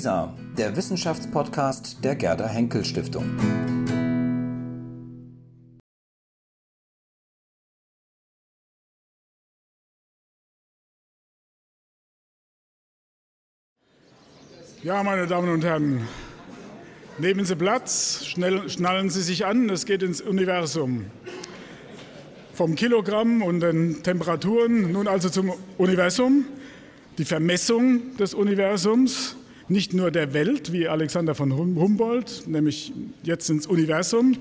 WISA, der Wissenschaftspodcast der Gerda Henkel Stiftung. Ja, meine Damen und Herren, nehmen Sie Platz, schnell, schnallen Sie sich an, es geht ins Universum. Vom Kilogramm und den Temperaturen nun also zum Universum, die Vermessung des Universums, nicht nur der Welt, wie Alexander von Humboldt, nämlich jetzt ins Universum,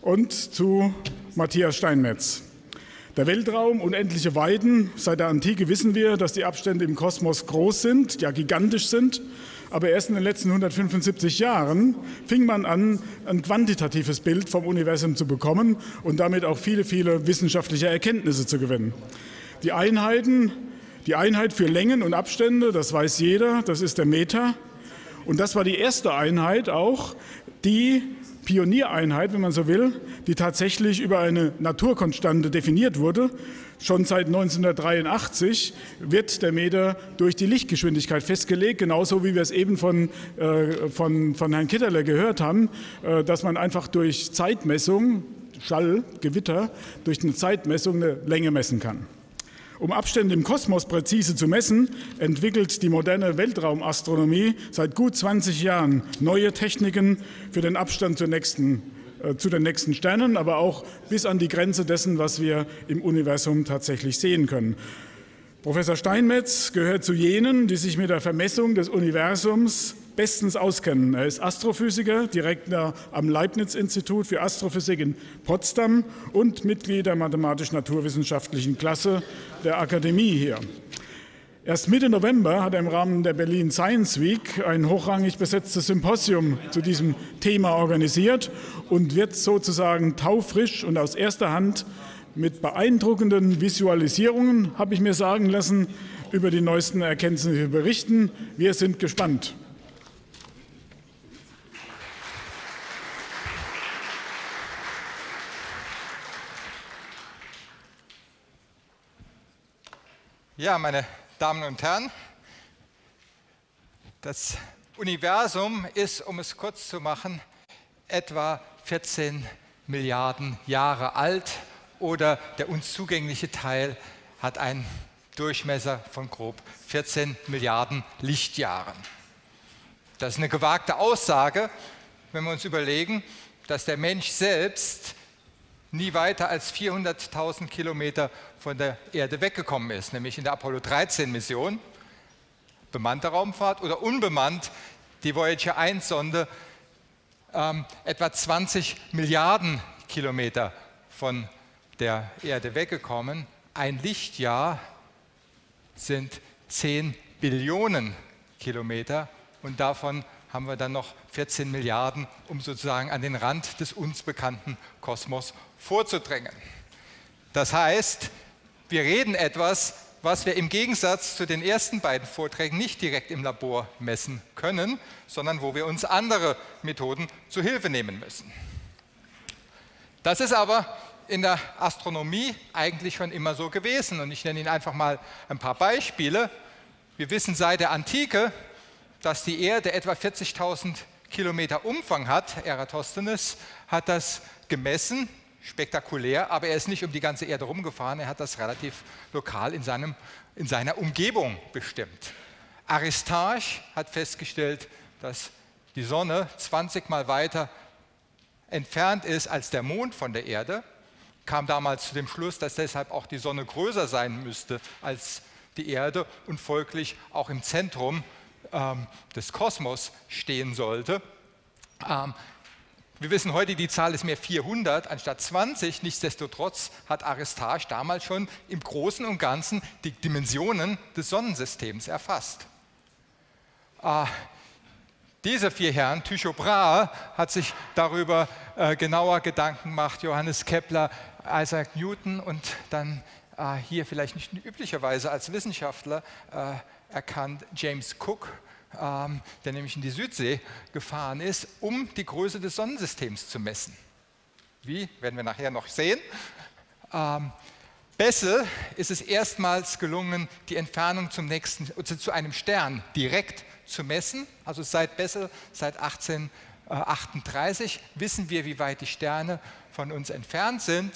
und zu Matthias Steinmetz. Der Weltraum, unendliche Weiden. Seit der Antike wissen wir, dass die Abstände im Kosmos groß sind, ja gigantisch sind. Aber erst in den letzten 175 Jahren fing man an, ein quantitatives Bild vom Universum zu bekommen und damit auch viele, viele wissenschaftliche Erkenntnisse zu gewinnen. Die Einheiten, die Einheit für Längen und Abstände, das weiß jeder, das ist der Meter. Und das war die erste Einheit auch, die Pioniereinheit, wenn man so will, die tatsächlich über eine Naturkonstante definiert wurde. Schon seit 1983 wird der Meter durch die Lichtgeschwindigkeit festgelegt, genauso wie wir es eben von, äh, von, von Herrn Kitterle gehört haben, äh, dass man einfach durch Zeitmessung, Schall, Gewitter, durch eine Zeitmessung eine Länge messen kann. Um Abstände im Kosmos präzise zu messen, entwickelt die moderne Weltraumastronomie seit gut 20 Jahren neue Techniken für den Abstand zur nächsten, äh, zu den nächsten Sternen, aber auch bis an die Grenze dessen, was wir im Universum tatsächlich sehen können. Professor Steinmetz gehört zu jenen, die sich mit der Vermessung des Universums bestens auskennen. Er ist Astrophysiker, Direktor am Leibniz-Institut für Astrophysik in Potsdam und Mitglied der mathematisch-naturwissenschaftlichen Klasse der Akademie hier. Erst Mitte November hat er im Rahmen der Berlin Science Week ein hochrangig besetztes Symposium zu diesem Thema organisiert und wird sozusagen taufrisch und aus erster Hand mit beeindruckenden Visualisierungen, habe ich mir sagen lassen, über die neuesten Erkenntnisse berichten. Wir sind gespannt. Ja, meine Damen und Herren, das Universum ist, um es kurz zu machen, etwa 14 Milliarden Jahre alt oder der uns zugängliche Teil hat einen Durchmesser von grob 14 Milliarden Lichtjahren. Das ist eine gewagte Aussage, wenn wir uns überlegen, dass der Mensch selbst nie weiter als 400.000 Kilometer von der Erde weggekommen ist, nämlich in der Apollo 13 Mission, bemannte Raumfahrt oder unbemannt, die Voyager 1 Sonde ähm, etwa 20 Milliarden Kilometer von der Erde weggekommen. Ein Lichtjahr sind 10 Billionen Kilometer und davon haben wir dann noch 14 Milliarden, um sozusagen an den Rand des uns bekannten Kosmos vorzudrängen. Das heißt, wir reden etwas, was wir im Gegensatz zu den ersten beiden Vorträgen nicht direkt im Labor messen können, sondern wo wir uns andere Methoden zu Hilfe nehmen müssen. Das ist aber in der Astronomie eigentlich schon immer so gewesen. Und ich nenne Ihnen einfach mal ein paar Beispiele. Wir wissen seit der Antike, dass die Erde etwa 40.000 Kilometer Umfang hat. Eratosthenes hat das gemessen, spektakulär, aber er ist nicht um die ganze Erde rumgefahren, er hat das relativ lokal in, seinem, in seiner Umgebung bestimmt. Aristarch hat festgestellt, dass die Sonne 20 Mal weiter entfernt ist als der Mond von der Erde, kam damals zu dem Schluss, dass deshalb auch die Sonne größer sein müsste als die Erde und folglich auch im Zentrum ähm, des Kosmos stehen sollte. Ähm, wir wissen heute, die Zahl ist mehr 400 anstatt 20. Nichtsdestotrotz hat Aristarch damals schon im Großen und Ganzen die Dimensionen des Sonnensystems erfasst. Äh, diese vier Herren, Tycho Brahe hat sich darüber äh, genauer Gedanken gemacht, Johannes Kepler, Isaac Newton und dann äh, hier vielleicht nicht üblicherweise als Wissenschaftler äh, erkannt James Cook, ähm, der nämlich in die Südsee gefahren ist, um die Größe des Sonnensystems zu messen. Wie, werden wir nachher noch sehen. Ähm, Bessel ist es erstmals gelungen, die Entfernung zum nächsten, zu einem Stern direkt zu messen. Also seit Bessel, seit 1838, wissen wir, wie weit die Sterne von uns entfernt sind.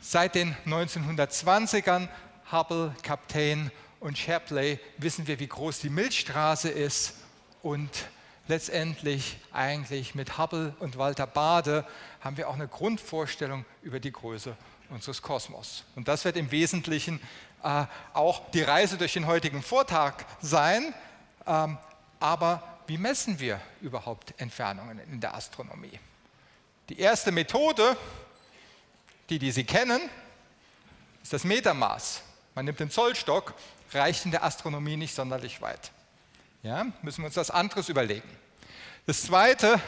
Seit den 1920ern, Hubble, Kaptein und Shapley, wissen wir, wie groß die Milchstraße ist. Und letztendlich eigentlich mit Hubble und Walter Bade haben wir auch eine Grundvorstellung über die Größe unseres Kosmos. Und das wird im Wesentlichen äh, auch die Reise durch den heutigen Vortag sein. Ähm, aber wie messen wir überhaupt Entfernungen in der Astronomie? Die erste Methode, die, die Sie kennen, ist das Metermaß. Man nimmt den Zollstock, reicht in der Astronomie nicht sonderlich weit. Ja, müssen wir uns was anderes überlegen. Das Zweite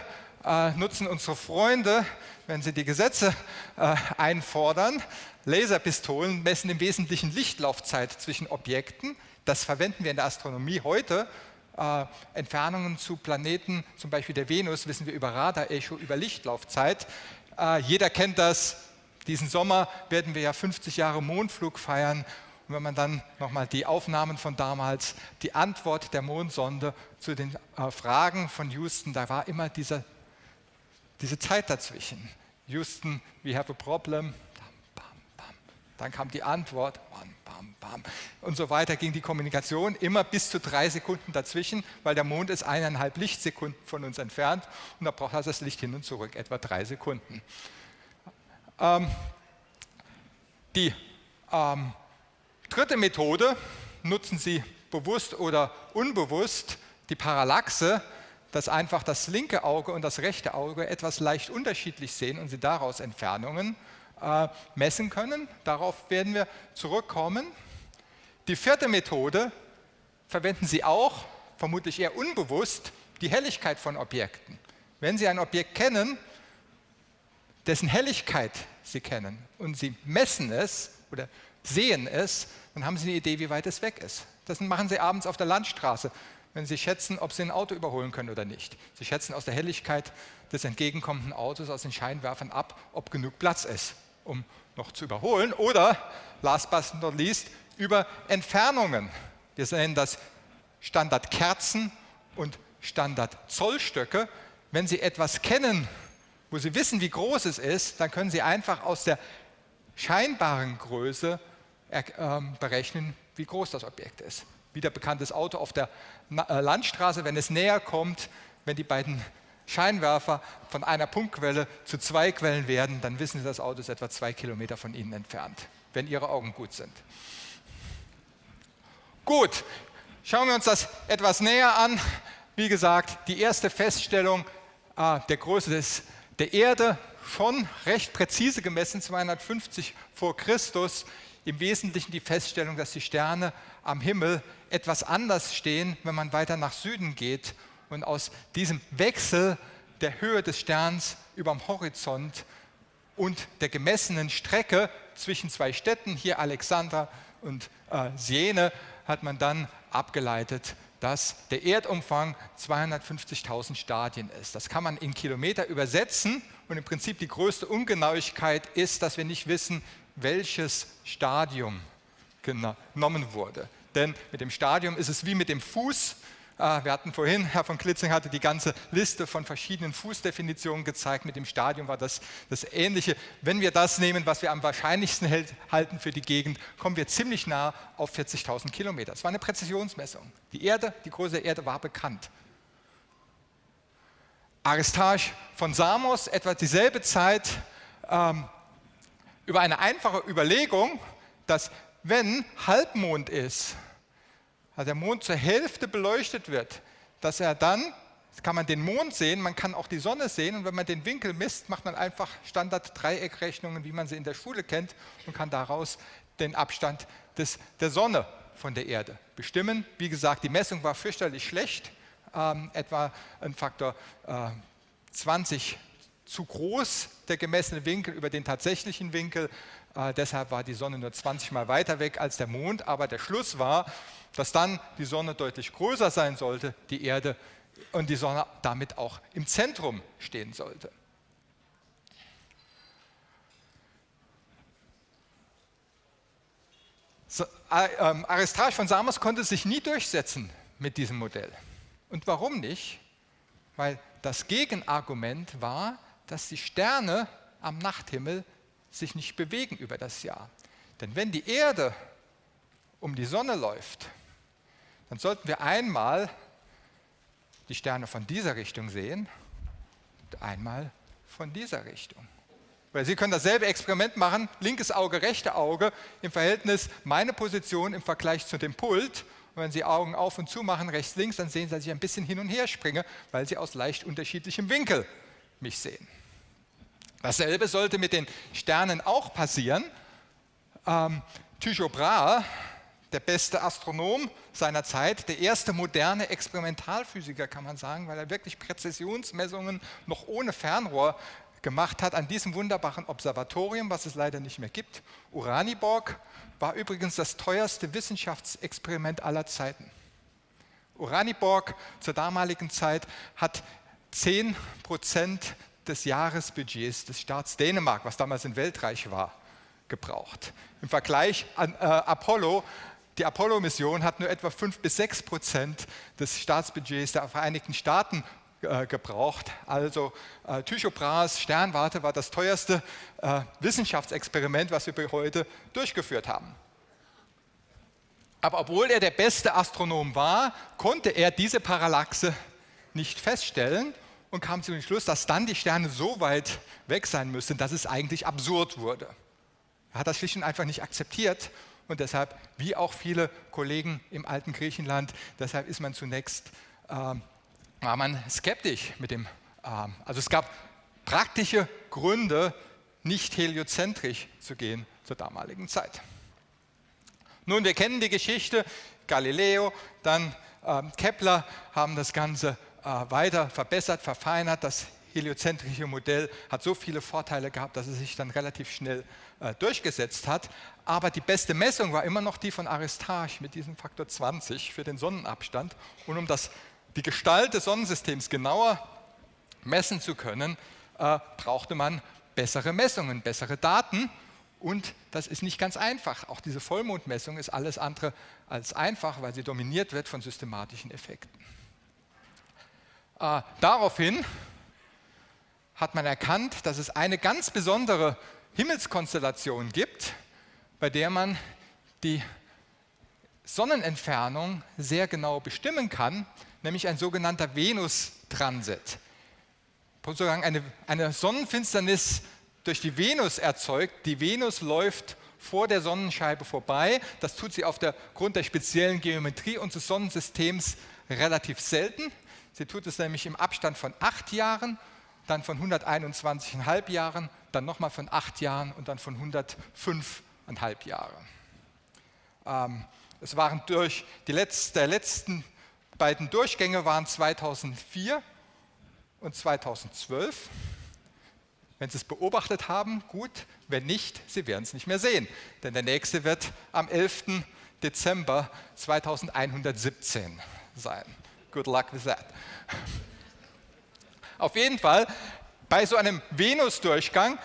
äh, nutzen unsere Freunde, wenn sie die Gesetze äh, einfordern. Laserpistolen messen im Wesentlichen Lichtlaufzeit zwischen Objekten. Das verwenden wir in der Astronomie heute. Äh, Entfernungen zu Planeten, zum Beispiel der Venus, wissen wir über Radarecho, über Lichtlaufzeit. Äh, jeder kennt das. Diesen Sommer werden wir ja 50 Jahre Mondflug feiern. Und wenn man dann nochmal die Aufnahmen von damals, die Antwort der Mondsonde zu den äh, Fragen von Houston, da war immer dieser, diese Zeit dazwischen. Houston, we have a problem. Dann kam die Antwort, bam, bam, bam. Und so weiter ging die Kommunikation immer bis zu drei Sekunden dazwischen, weil der Mond ist eineinhalb Lichtsekunden von uns entfernt und da braucht das Licht hin und zurück, etwa drei Sekunden. Ähm, die ähm, Dritte Methode, nutzen Sie bewusst oder unbewusst die Parallaxe, dass einfach das linke Auge und das rechte Auge etwas leicht unterschiedlich sehen und Sie daraus Entfernungen äh, messen können. Darauf werden wir zurückkommen. Die vierte Methode verwenden Sie auch, vermutlich eher unbewusst, die Helligkeit von Objekten. Wenn Sie ein Objekt kennen, dessen Helligkeit Sie kennen und Sie messen es oder sehen es, dann haben Sie eine Idee, wie weit es weg ist. Das machen Sie abends auf der Landstraße, wenn Sie schätzen, ob Sie ein Auto überholen können oder nicht. Sie schätzen aus der Helligkeit des entgegenkommenden Autos, aus den Scheinwerfern ab, ob genug Platz ist, um noch zu überholen. Oder, last but not least, über Entfernungen. Wir nennen das Standardkerzen und Standardzollstöcke. Wenn Sie etwas kennen, wo Sie wissen, wie groß es ist, dann können Sie einfach aus der scheinbaren Größe ähm, berechnen, wie groß das Objekt ist. Wieder bekanntes Auto auf der äh, Landstraße, wenn es näher kommt, wenn die beiden Scheinwerfer von einer Punktquelle zu zwei Quellen werden, dann wissen Sie, das Auto ist etwa zwei Kilometer von Ihnen entfernt, wenn Ihre Augen gut sind. Gut, schauen wir uns das etwas näher an. Wie gesagt, die erste Feststellung äh, der Größe des, der Erde schon recht präzise gemessen, 250 vor Christus. Im Wesentlichen die Feststellung, dass die Sterne am Himmel etwas anders stehen, wenn man weiter nach Süden geht. Und aus diesem Wechsel der Höhe des Sterns über dem Horizont und der gemessenen Strecke zwischen zwei Städten, hier Alexandra und äh, Siene, hat man dann abgeleitet, dass der Erdumfang 250.000 Stadien ist. Das kann man in Kilometer übersetzen und im Prinzip die größte Ungenauigkeit ist, dass wir nicht wissen, welches Stadium genommen wurde. Denn mit dem Stadium ist es wie mit dem Fuß. Ah, wir hatten vorhin, Herr von Klitzing hatte die ganze Liste von verschiedenen Fußdefinitionen gezeigt. Mit dem Stadium war das das Ähnliche. Wenn wir das nehmen, was wir am wahrscheinlichsten halten für die Gegend, kommen wir ziemlich nah auf 40.000 Kilometer. Es war eine Präzisionsmessung. Die Erde, die Größe der Erde war bekannt. Aristarch von Samos, etwa dieselbe Zeit, ähm, über eine einfache Überlegung, dass wenn Halbmond ist, also der Mond zur Hälfte beleuchtet wird, dass er dann, kann man den Mond sehen, man kann auch die Sonne sehen und wenn man den Winkel misst, macht man einfach Standard-Dreieckrechnungen, wie man sie in der Schule kennt und kann daraus den Abstand des, der Sonne von der Erde bestimmen. Wie gesagt, die Messung war fürchterlich schlecht, ähm, etwa ein Faktor äh, 20 zu groß, der gemessene Winkel über den tatsächlichen Winkel. Äh, deshalb war die Sonne nur 20 Mal weiter weg als der Mond. Aber der Schluss war, dass dann die Sonne deutlich größer sein sollte, die Erde und die Sonne damit auch im Zentrum stehen sollte. ähm, Aristarch von Samos konnte sich nie durchsetzen mit diesem Modell. Und warum nicht? Weil das Gegenargument war, dass die Sterne am Nachthimmel sich nicht bewegen über das Jahr. Denn wenn die Erde um die Sonne läuft, dann sollten wir einmal die Sterne von dieser Richtung sehen und einmal von dieser Richtung. Oder Sie können dasselbe Experiment machen, linkes Auge, rechte Auge, im Verhältnis meine Position im Vergleich zu dem Pult. Und wenn Sie Augen auf und zu machen, rechts, links, dann sehen Sie, dass ich ein bisschen hin und her springe, weil Sie aus leicht unterschiedlichem Winkel mich sehen. Dasselbe sollte mit den Sternen auch passieren. Ähm, Tycho Brahe, der beste Astronom seiner Zeit, der erste moderne Experimentalphysiker, kann man sagen, weil er wirklich Präzisionsmessungen noch ohne Fernrohr gemacht hat an diesem wunderbaren Observatorium, was es leider nicht mehr gibt. Uraniborg war übrigens das teuerste Wissenschaftsexperiment aller Zeiten. Uraniborg zur damaligen Zeit hat 10 Prozent des Jahresbudgets des Staats Dänemark, was damals ein Weltreich war, gebraucht. Im Vergleich an äh, Apollo, die Apollo-Mission hat nur etwa 5 bis 6 Prozent des Staatsbudgets der Vereinigten Staaten äh, gebraucht. Also äh, Tycho Brahes Sternwarte war das teuerste äh, Wissenschaftsexperiment, was wir heute durchgeführt haben. Aber obwohl er der beste Astronom war, konnte er diese Parallaxe nicht feststellen und kam zu dem Schluss, dass dann die Sterne so weit weg sein müssten, dass es eigentlich absurd wurde. Er hat das schlicht und einfach nicht akzeptiert und deshalb, wie auch viele Kollegen im alten Griechenland, deshalb ist man zunächst, äh, war man skeptisch mit dem, äh, also es gab praktische Gründe, nicht heliozentrisch zu gehen zur damaligen Zeit. Nun, wir kennen die Geschichte, Galileo, dann äh, Kepler haben das Ganze weiter verbessert, verfeinert. Das heliozentrische Modell hat so viele Vorteile gehabt, dass es sich dann relativ schnell äh, durchgesetzt hat. Aber die beste Messung war immer noch die von Aristarch mit diesem Faktor 20 für den Sonnenabstand. Und um das, die Gestalt des Sonnensystems genauer messen zu können, äh, brauchte man bessere Messungen, bessere Daten. Und das ist nicht ganz einfach. Auch diese Vollmondmessung ist alles andere als einfach, weil sie dominiert wird von systematischen Effekten. Äh, daraufhin hat man erkannt, dass es eine ganz besondere Himmelskonstellation gibt, bei der man die Sonnenentfernung sehr genau bestimmen kann, nämlich ein sogenannter Venus-Transit. Sozusagen eine, eine Sonnenfinsternis durch die Venus erzeugt. Die Venus läuft vor der Sonnenscheibe vorbei. Das tut sie aufgrund der speziellen Geometrie unseres Sonnensystems relativ selten. Sie tut es nämlich im Abstand von acht Jahren, dann von 121,5 Jahren, dann nochmal von acht Jahren und dann von 105,5 Jahren. Ähm, es waren durch die letzte, letzten beiden Durchgänge waren 2004 und 2012. Wenn Sie es beobachtet haben, gut. Wenn nicht, Sie werden es nicht mehr sehen. Denn der nächste wird am 11. Dezember 2117 sein. Good luck with that. Auf jeden Fall, bei so einem Venusdurchgang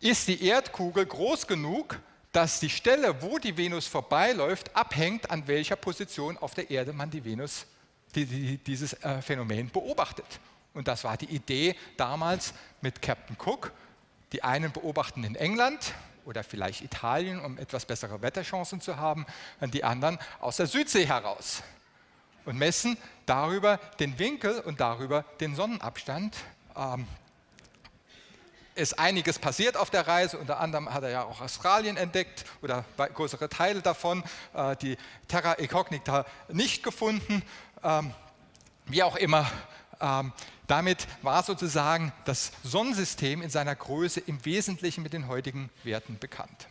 ist die Erdkugel groß genug, dass die Stelle, wo die Venus vorbeiläuft, abhängt, an welcher Position auf der Erde man die Venus, die, die, dieses äh, Phänomen beobachtet. Und das war die Idee damals mit Captain Cook. Die einen beobachten in England oder vielleicht Italien, um etwas bessere Wetterchancen zu haben, und die anderen aus der Südsee heraus und messen darüber den Winkel und darüber den Sonnenabstand. Ähm, ist einiges passiert auf der Reise, unter anderem hat er ja auch Australien entdeckt oder größere Teile davon, äh, die Terra Incognita nicht gefunden. Ähm, wie auch immer, ähm, damit war sozusagen das Sonnensystem in seiner Größe im Wesentlichen mit den heutigen Werten bekannt.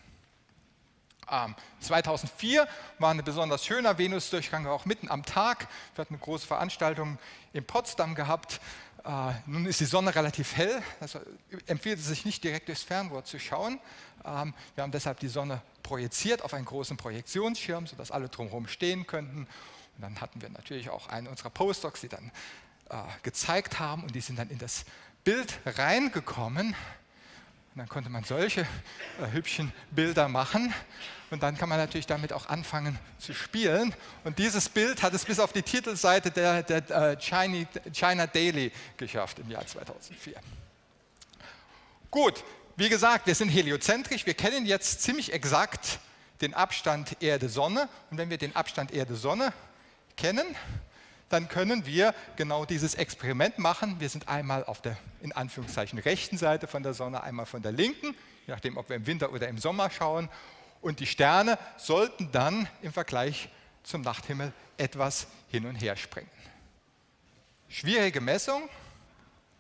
2004 war ein besonders schöner Venusdurchgang, auch mitten am Tag. Wir hatten eine große Veranstaltung in Potsdam gehabt. Äh, nun ist die Sonne relativ hell, also empfiehlt es sich nicht direkt durchs Fernrohr zu schauen. Ähm, wir haben deshalb die Sonne projiziert auf einen großen Projektionsschirm, sodass alle drumherum stehen könnten. Und dann hatten wir natürlich auch einen unserer Postdocs, die dann äh, gezeigt haben und die sind dann in das Bild reingekommen. Und dann konnte man solche äh, hübschen Bilder machen. Und dann kann man natürlich damit auch anfangen zu spielen. Und dieses Bild hat es bis auf die Titelseite der, der äh, China, China Daily geschafft im Jahr 2004. Gut, wie gesagt, wir sind heliozentrisch. Wir kennen jetzt ziemlich exakt den Abstand Erde-Sonne. Und wenn wir den Abstand Erde-Sonne kennen, dann können wir genau dieses Experiment machen. Wir sind einmal auf der in Anführungszeichen rechten Seite von der Sonne, einmal von der linken, je nachdem, ob wir im Winter oder im Sommer schauen. Und die Sterne sollten dann im Vergleich zum Nachthimmel etwas hin und her springen. Schwierige Messung,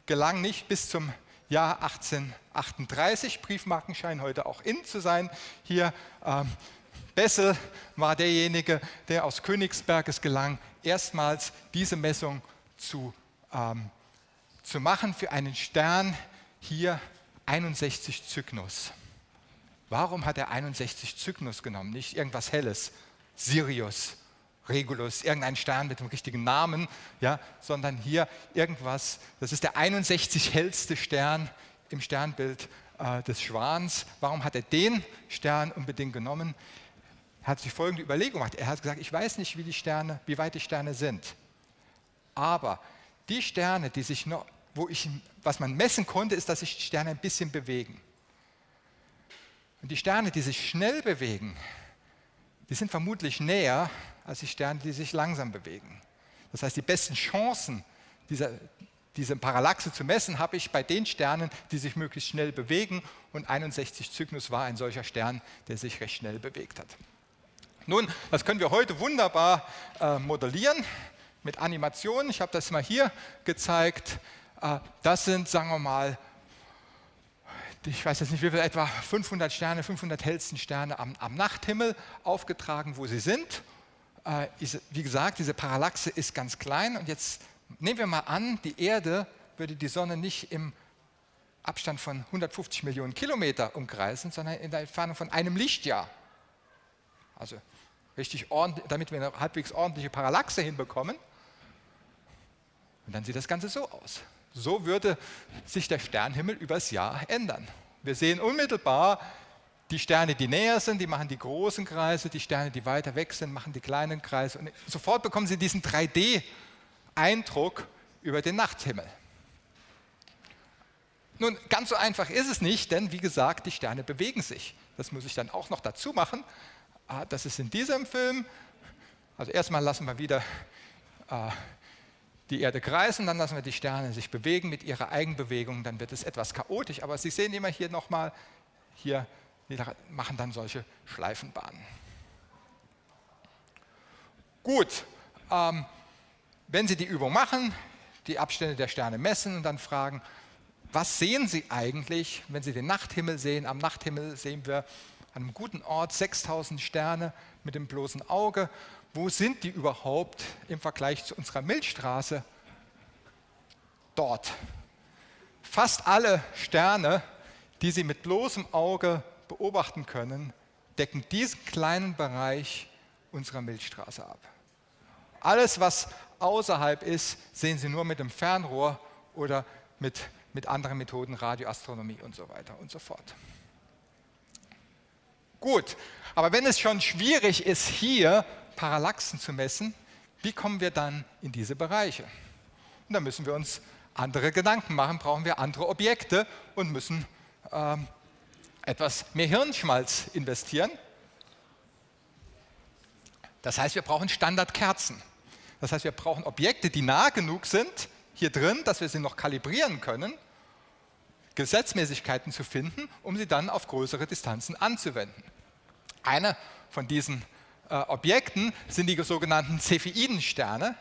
gelang nicht bis zum Jahr 1838. Briefmarken scheinen heute auch in zu sein. Hier ähm, Bessel war derjenige, der aus Königsberg es gelang, erstmals diese Messung zu, ähm, zu machen für einen Stern hier 61 Cygnus. Warum hat er 61 Cygnus genommen? Nicht irgendwas Helles, Sirius, Regulus, irgendein Stern mit dem richtigen Namen, ja, sondern hier irgendwas, das ist der 61 hellste Stern im Sternbild äh, des Schwans. Warum hat er den Stern unbedingt genommen? Er hat sich folgende Überlegung gemacht. Er hat gesagt, ich weiß nicht, wie die Sterne, wie weit die Sterne sind. Aber die Sterne, die sich noch, wo ich, was man messen konnte, ist, dass sich die Sterne ein bisschen bewegen. Und die Sterne, die sich schnell bewegen, die sind vermutlich näher als die Sterne, die sich langsam bewegen. Das heißt, die besten Chancen, diese, diese Parallaxe zu messen, habe ich bei den Sternen, die sich möglichst schnell bewegen. Und 61 Cygnus war ein solcher Stern, der sich recht schnell bewegt hat. Nun, das können wir heute wunderbar äh, modellieren mit Animationen. Ich habe das mal hier gezeigt. Äh, das sind, sagen wir mal, ich weiß jetzt nicht, wie viel, etwa 500 Sterne, 500 hellsten Sterne am, am Nachthimmel aufgetragen, wo sie sind. Äh, ist, wie gesagt, diese Parallaxe ist ganz klein. Und jetzt nehmen wir mal an, die Erde würde die Sonne nicht im Abstand von 150 Millionen Kilometer umkreisen, sondern in der Entfernung von einem Lichtjahr. Also richtig ordentlich, damit wir eine halbwegs ordentliche Parallaxe hinbekommen. Und dann sieht das Ganze so aus. So würde sich der Sternhimmel übers Jahr ändern. Wir sehen unmittelbar die Sterne, die näher sind, die machen die großen Kreise, die Sterne, die weiter weg sind, machen die kleinen Kreise. Und sofort bekommen Sie diesen 3D-Eindruck über den Nachthimmel. Nun, ganz so einfach ist es nicht, denn wie gesagt, die Sterne bewegen sich. Das muss ich dann auch noch dazu machen. Ah, das ist in diesem Film. Also erstmal lassen wir wieder äh, die Erde kreisen, dann lassen wir die Sterne sich bewegen mit ihrer Eigenbewegung, dann wird es etwas chaotisch, aber Sie sehen immer hier nochmal, hier machen dann solche Schleifenbahnen. Gut, ähm, wenn Sie die Übung machen, die Abstände der Sterne messen und dann fragen, was sehen Sie eigentlich, wenn Sie den Nachthimmel sehen? Am Nachthimmel sehen wir an einem guten Ort 6000 Sterne mit dem bloßen Auge. Wo sind die überhaupt im Vergleich zu unserer Milchstraße? Dort. Fast alle Sterne, die Sie mit bloßem Auge beobachten können, decken diesen kleinen Bereich unserer Milchstraße ab. Alles, was außerhalb ist, sehen Sie nur mit dem Fernrohr oder mit, mit anderen Methoden, Radioastronomie und so weiter und so fort. Gut, aber wenn es schon schwierig ist, hier Parallaxen zu messen, wie kommen wir dann in diese Bereiche? Und da müssen wir uns andere Gedanken machen, brauchen wir andere Objekte und müssen ähm, etwas mehr Hirnschmalz investieren. Das heißt, wir brauchen Standardkerzen. Das heißt, wir brauchen Objekte, die nah genug sind hier drin, dass wir sie noch kalibrieren können, Gesetzmäßigkeiten zu finden, um sie dann auf größere Distanzen anzuwenden. Eine von diesen äh, Objekten sind die sogenannten Cepheidensterne.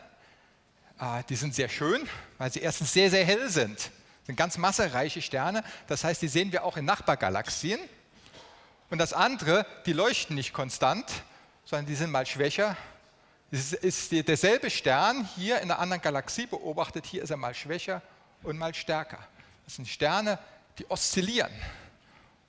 Äh, die sind sehr schön, weil sie erstens sehr, sehr hell sind. Das sind ganz massereiche Sterne. Das heißt, die sehen wir auch in Nachbargalaxien. Und das andere, die leuchten nicht konstant, sondern die sind mal schwächer. Es ist derselbe Stern hier in einer anderen Galaxie beobachtet. Hier ist er mal schwächer und mal stärker. Das sind Sterne, die oszillieren.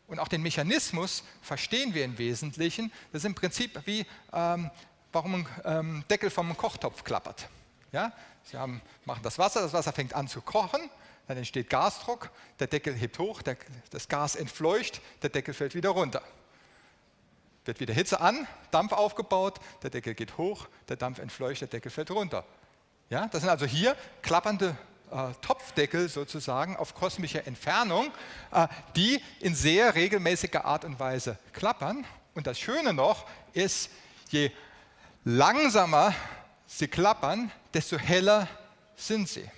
Und auch den Mechanismus verstehen wir im Wesentlichen. Das ist im Prinzip wie, ähm, warum ein ähm, Deckel vom Kochtopf klappert. Ja? Sie haben, machen das Wasser, das Wasser fängt an zu kochen, dann entsteht Gasdruck, der Deckel hebt hoch, der, das Gas entfleucht, der Deckel fällt wieder runter. Wird wieder Hitze an, Dampf aufgebaut, der Deckel geht hoch, der Dampf entfleucht, der Deckel fällt runter. Ja, das sind also hier klappernde äh, Topfdeckel sozusagen auf kosmischer Entfernung, äh, die in sehr regelmäßiger Art und Weise klappern. Und das Schöne noch ist, je langsamer sie klappern, desto heller sind sie.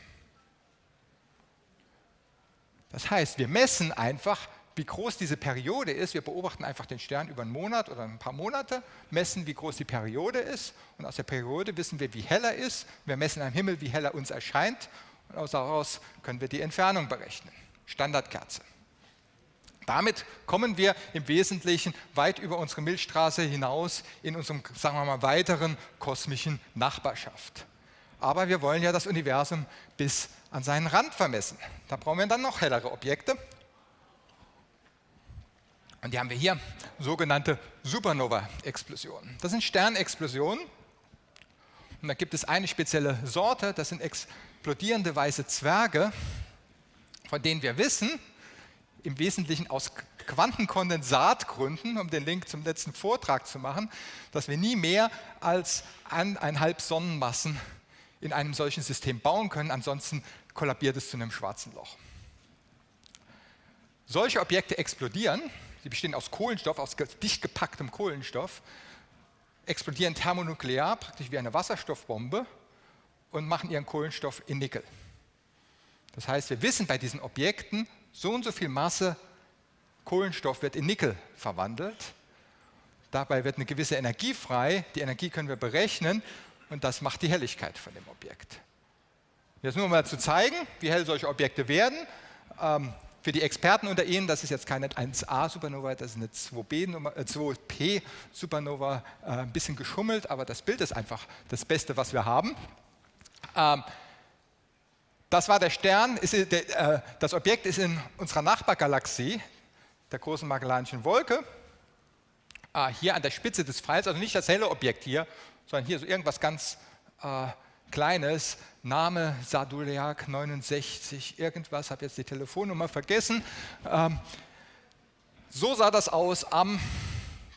Das heißt, wir messen einfach, wie groß diese Periode ist. Wir beobachten einfach den Stern über einen Monat oder ein paar Monate, messen, wie groß die Periode ist. Und aus der Periode wissen wir, wie hell er ist. Wir messen am Himmel, wie hell er uns erscheint. Und daraus können wir die Entfernung berechnen. Standardkerze. Damit kommen wir im Wesentlichen weit über unsere Milchstraße hinaus in unserem, sagen wir mal, weiteren kosmischen Nachbarschaft. Aber wir wollen ja das Universum bis an seinen Rand vermessen. Da brauchen wir dann noch hellere Objekte. Und die haben wir hier, sogenannte Supernova-Explosionen. Das sind Sternexplosionen. Und da gibt es eine spezielle Sorte, das sind explodierende weiße Zwerge, von denen wir wissen, im Wesentlichen aus Quantenkondensatgründen, um den Link zum letzten Vortrag zu machen, dass wir nie mehr als eineinhalb Sonnenmassen in einem solchen System bauen können, ansonsten kollabiert es zu einem schwarzen Loch. Solche Objekte explodieren, sie bestehen aus Kohlenstoff, aus dicht gepacktem Kohlenstoff, explodieren thermonuklear, praktisch wie eine Wasserstoffbombe und machen ihren Kohlenstoff in Nickel. Das heißt, wir wissen bei diesen Objekten, so und so viel Masse Kohlenstoff wird in Nickel verwandelt. Dabei wird eine gewisse Energie frei. Die Energie können wir berechnen und das macht die Helligkeit von dem Objekt. Jetzt nur mal zu zeigen, wie hell solche Objekte werden. Ähm, für die Experten unter Ihnen, das ist jetzt keine 1A-Supernova, das ist eine 2P-Supernova, äh, ein bisschen geschummelt, aber das Bild ist einfach das Beste, was wir haben. Ähm, das war der Stern, ist, der, äh, das Objekt ist in unserer Nachbargalaxie, der großen Magellanischen Wolke, äh, hier an der Spitze des Pfeils, also nicht das helle Objekt hier, sondern hier so irgendwas ganz äh, Kleines, Name Saduleak 69, irgendwas, habe jetzt die Telefonnummer vergessen. Ähm, so sah das aus am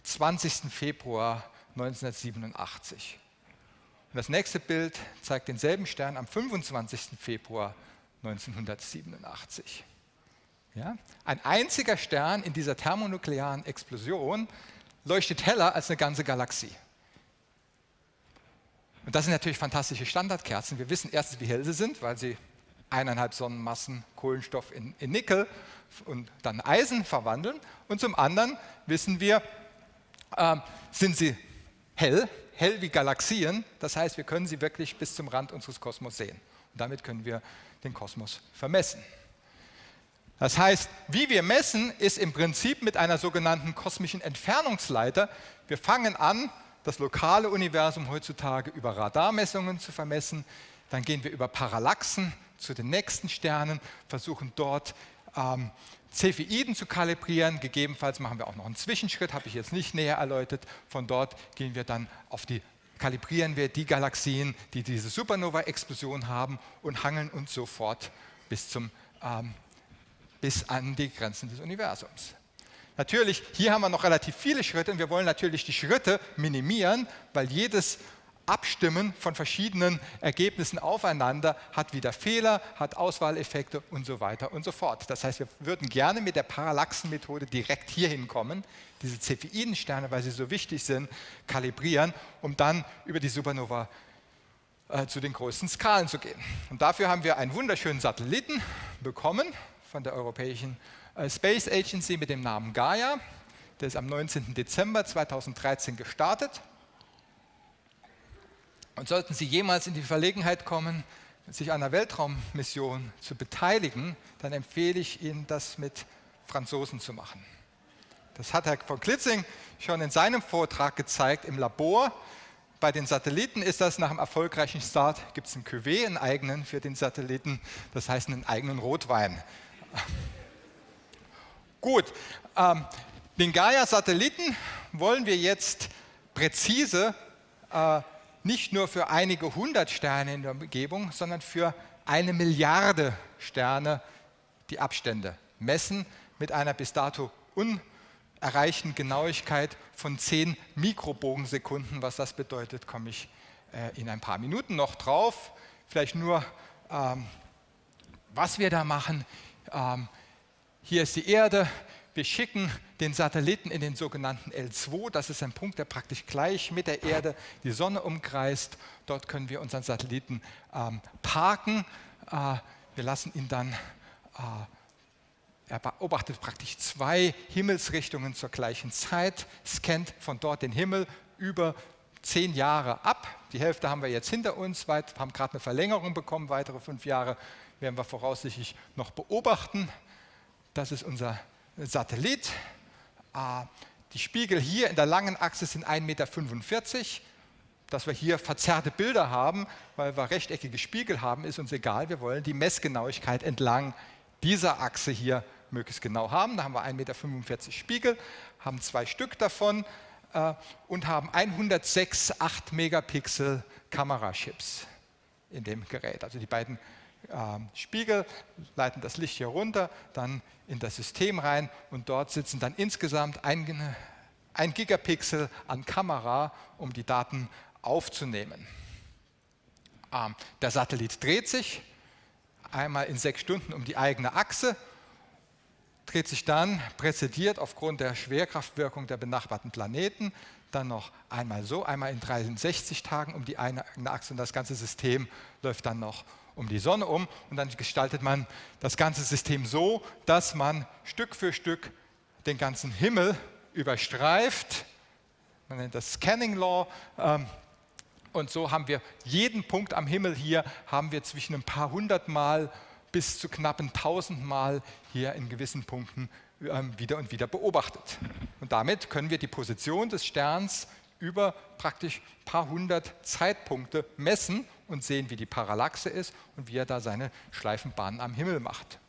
20. Februar 1987. Und das nächste Bild zeigt denselben Stern am 25. Februar 1987. Ja? Ein einziger Stern in dieser thermonuklearen Explosion leuchtet heller als eine ganze Galaxie. Und das sind natürlich fantastische Standardkerzen. Wir wissen erstens, wie hell sie sind, weil sie eineinhalb Sonnenmassen Kohlenstoff in, in Nickel und dann Eisen verwandeln. Und zum anderen wissen wir, äh, sind sie hell, hell wie Galaxien. Das heißt, wir können sie wirklich bis zum Rand unseres Kosmos sehen. Und damit können wir den Kosmos vermessen. Das heißt, wie wir messen, ist im Prinzip mit einer sogenannten kosmischen Entfernungsleiter. Wir fangen an, das lokale Universum heutzutage über Radarmessungen zu vermessen. Dann gehen wir über Parallaxen zu den nächsten Sternen, versuchen dort ähm, Cepheiden zu kalibrieren. Gegebenenfalls machen wir auch noch einen Zwischenschritt, habe ich jetzt nicht näher erläutert. Von dort gehen wir dann auf die kalibrieren wir die Galaxien, die diese Supernova-Explosion haben und hangeln uns sofort bis, zum, ähm, bis an die Grenzen des Universums. Natürlich, hier haben wir noch relativ viele Schritte und wir wollen natürlich die Schritte minimieren, weil jedes Abstimmen von verschiedenen Ergebnissen aufeinander hat wieder Fehler, hat Auswahleffekte und so weiter und so fort. Das heißt, wir würden gerne mit der Parallaxenmethode direkt hier hinkommen, diese Cepheidensterne, weil sie so wichtig sind, kalibrieren, um dann über die Supernova äh, zu den größten Skalen zu gehen. Und dafür haben wir einen wunderschönen Satelliten bekommen von der Europäischen äh, Space Agency mit dem Namen Gaia. Der ist am 19. Dezember 2013 gestartet. Und sollten Sie jemals in die Verlegenheit kommen, sich an einer Weltraummission zu beteiligen, dann empfehle ich Ihnen, das mit Franzosen zu machen. Das hat Herr von Klitzing schon in seinem Vortrag gezeigt im Labor. Bei den Satelliten ist das nach einem erfolgreichen Start, gibt es einen Cuvée, einen eigenen für den Satelliten, das heißt einen eigenen Rotwein. Gut, ähm, den Gaia-Satelliten wollen wir jetzt präzise äh, nicht nur für einige hundert Sterne in der Umgebung, sondern für eine Milliarde Sterne die Abstände messen mit einer bis dato unerreichten Genauigkeit von 10 Mikrobogensekunden. Was das bedeutet, komme ich äh, in ein paar Minuten noch drauf. Vielleicht nur, ähm, was wir da machen. Ähm, hier ist die Erde. Wir schicken den Satelliten in den sogenannten L2. Das ist ein Punkt, der praktisch gleich mit der Erde die Sonne umkreist. Dort können wir unseren Satelliten ähm, parken. Äh, wir lassen ihn dann, äh, er beobachtet praktisch zwei Himmelsrichtungen zur gleichen Zeit, scannt von dort den Himmel über zehn Jahre ab. Die Hälfte haben wir jetzt hinter uns, haben gerade eine Verlängerung bekommen, weitere fünf Jahre werden wir voraussichtlich noch beobachten. Das ist unser Satellit. Ah, die Spiegel hier in der langen Achse sind 1,45 Meter. Dass wir hier verzerrte Bilder haben, weil wir rechteckige Spiegel haben, ist uns egal. Wir wollen die Messgenauigkeit entlang dieser Achse hier möglichst genau haben. Da haben wir 1,45 Meter Spiegel, haben zwei Stück davon äh, und haben 106 8 Megapixel Kamerachips in dem Gerät. Also die beiden Spiegel leiten das Licht hier runter, dann in das System rein und dort sitzen dann insgesamt ein, ein Gigapixel an Kamera, um die Daten aufzunehmen. Ähm, der Satellit dreht sich einmal in sechs Stunden um die eigene Achse, dreht sich dann präzediert aufgrund der Schwerkraftwirkung der benachbarten Planeten dann noch einmal so, einmal in 63 Tagen um die eigene Achse und das ganze System läuft dann noch um die Sonne um und dann gestaltet man das ganze System so, dass man Stück für Stück den ganzen Himmel überstreift. Man nennt das Scanning Law. Ähm, und so haben wir jeden Punkt am Himmel hier, haben wir zwischen ein paar hundert Mal bis zu knappen tausend Mal hier in gewissen Punkten ähm, wieder und wieder beobachtet. Und damit können wir die Position des Sterns über praktisch ein paar hundert Zeitpunkte messen und sehen, wie die Parallaxe ist und wie er da seine Schleifenbahnen am Himmel macht.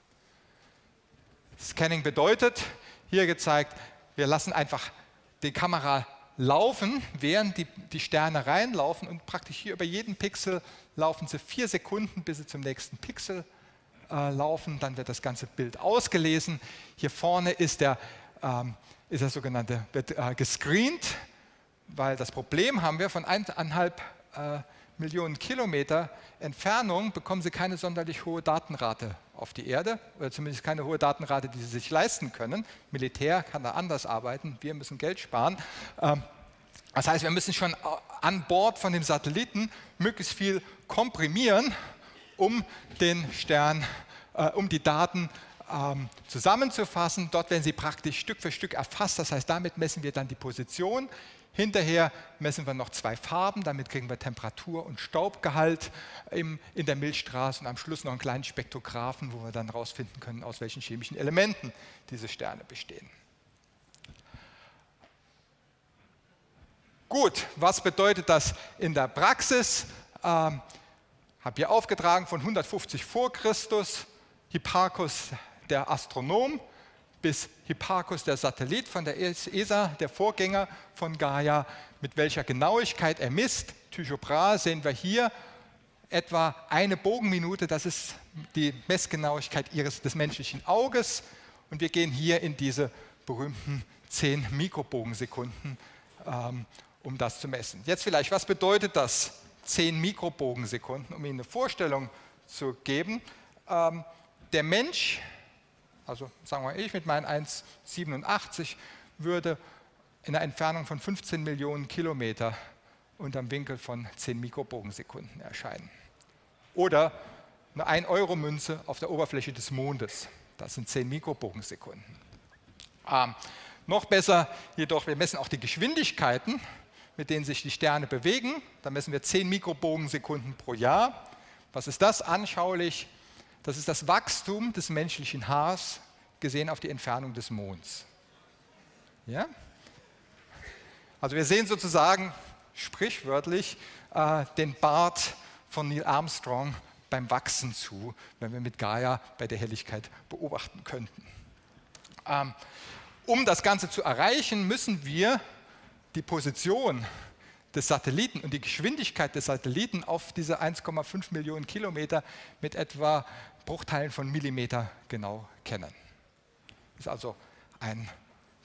Scanning bedeutet, hier gezeigt, wir lassen einfach die Kamera laufen, während die, die Sterne reinlaufen und praktisch hier über jeden Pixel laufen sie vier Sekunden, bis sie zum nächsten Pixel äh, laufen. Dann wird das ganze Bild ausgelesen. Hier vorne ist der, ähm, ist der sogenannte, wird äh, gescreent, weil das Problem haben wir von eineinhalb äh, Millionen Kilometer Entfernung bekommen sie keine sonderlich hohe Datenrate auf die Erde oder zumindest keine hohe Datenrate, die sie sich leisten können. Militär kann da anders arbeiten, wir müssen Geld sparen. Ähm, das heißt, wir müssen schon an Bord von dem Satelliten möglichst viel komprimieren, um den Stern, äh, um die Daten ähm, zusammenzufassen. Dort werden sie praktisch Stück für Stück erfasst. Das heißt, damit messen wir dann die Position Hinterher messen wir noch zwei Farben, damit kriegen wir Temperatur und Staubgehalt in der Milchstraße und am Schluss noch einen kleinen Spektrographen, wo wir dann herausfinden können, aus welchen chemischen Elementen diese Sterne bestehen. Gut, was bedeutet das in der Praxis? Ähm, habe hier aufgetragen von 150 vor Christus, Hipparchus der Astronom, bis Hipparchus, der Satellit von der ESA, der Vorgänger von Gaia, mit welcher Genauigkeit er misst. Tycho Brahe sehen wir hier etwa eine Bogenminute, das ist die Messgenauigkeit ihres, des menschlichen Auges. Und wir gehen hier in diese berühmten 10 Mikrobogensekunden, ähm, um das zu messen. Jetzt vielleicht, was bedeutet das 10 Mikrobogensekunden, um Ihnen eine Vorstellung zu geben? Ähm, der Mensch also sagen wir ich mit meinen 1,87 würde in einer Entfernung von 15 Millionen Kilometer unterm Winkel von 10 Mikrobogensekunden erscheinen. Oder eine 1-Euro-Münze auf der Oberfläche des Mondes. Das sind 10 Mikrobogensekunden. Ähm, noch besser jedoch, wir messen auch die Geschwindigkeiten, mit denen sich die Sterne bewegen. Da messen wir 10 Mikrobogensekunden pro Jahr. Was ist das anschaulich? Das ist das Wachstum des menschlichen Haars gesehen auf die Entfernung des Monds. Ja? Also wir sehen sozusagen sprichwörtlich äh, den Bart von Neil Armstrong beim Wachsen zu, wenn wir mit Gaia bei der Helligkeit beobachten könnten. Ähm, um das Ganze zu erreichen, müssen wir die Position des Satelliten und die Geschwindigkeit des Satelliten auf diese 1,5 Millionen Kilometer mit etwa Bruchteilen von Millimeter genau kennen. Das ist also ein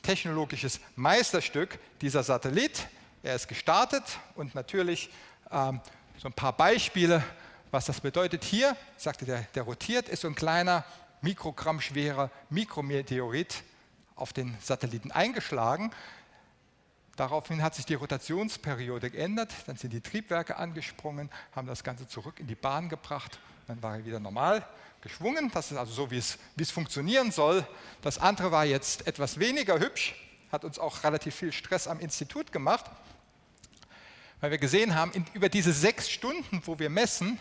technologisches Meisterstück, dieser Satellit. Er ist gestartet und natürlich ähm, so ein paar Beispiele, was das bedeutet. Hier, sagte der, der rotiert, ist so ein kleiner, Mikrogramm schwerer Mikrometeorit auf den Satelliten eingeschlagen. Daraufhin hat sich die Rotationsperiode geändert, dann sind die Triebwerke angesprungen, haben das Ganze zurück in die Bahn gebracht, dann war er wieder normal geschwungen. Das ist also so, wie es, wie es funktionieren soll. Das andere war jetzt etwas weniger hübsch, hat uns auch relativ viel Stress am Institut gemacht, weil wir gesehen haben, in, über diese sechs Stunden, wo wir messen,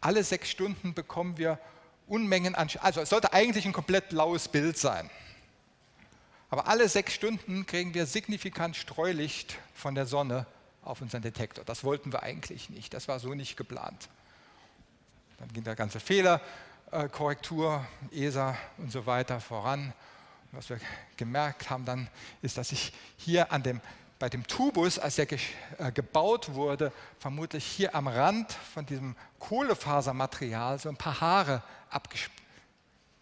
alle sechs Stunden bekommen wir Unmengen an, also es sollte eigentlich ein komplett blaues Bild sein. Aber alle sechs Stunden kriegen wir signifikant Streulicht von der Sonne auf unseren Detektor. Das wollten wir eigentlich nicht. Das war so nicht geplant. Dann ging der ganze Fehlerkorrektur, ESA und so weiter voran. Was wir gemerkt haben dann, ist, dass sich hier an dem, bei dem Tubus, als er ge, äh, gebaut wurde, vermutlich hier am Rand von diesem Kohlefasermaterial so ein paar Haare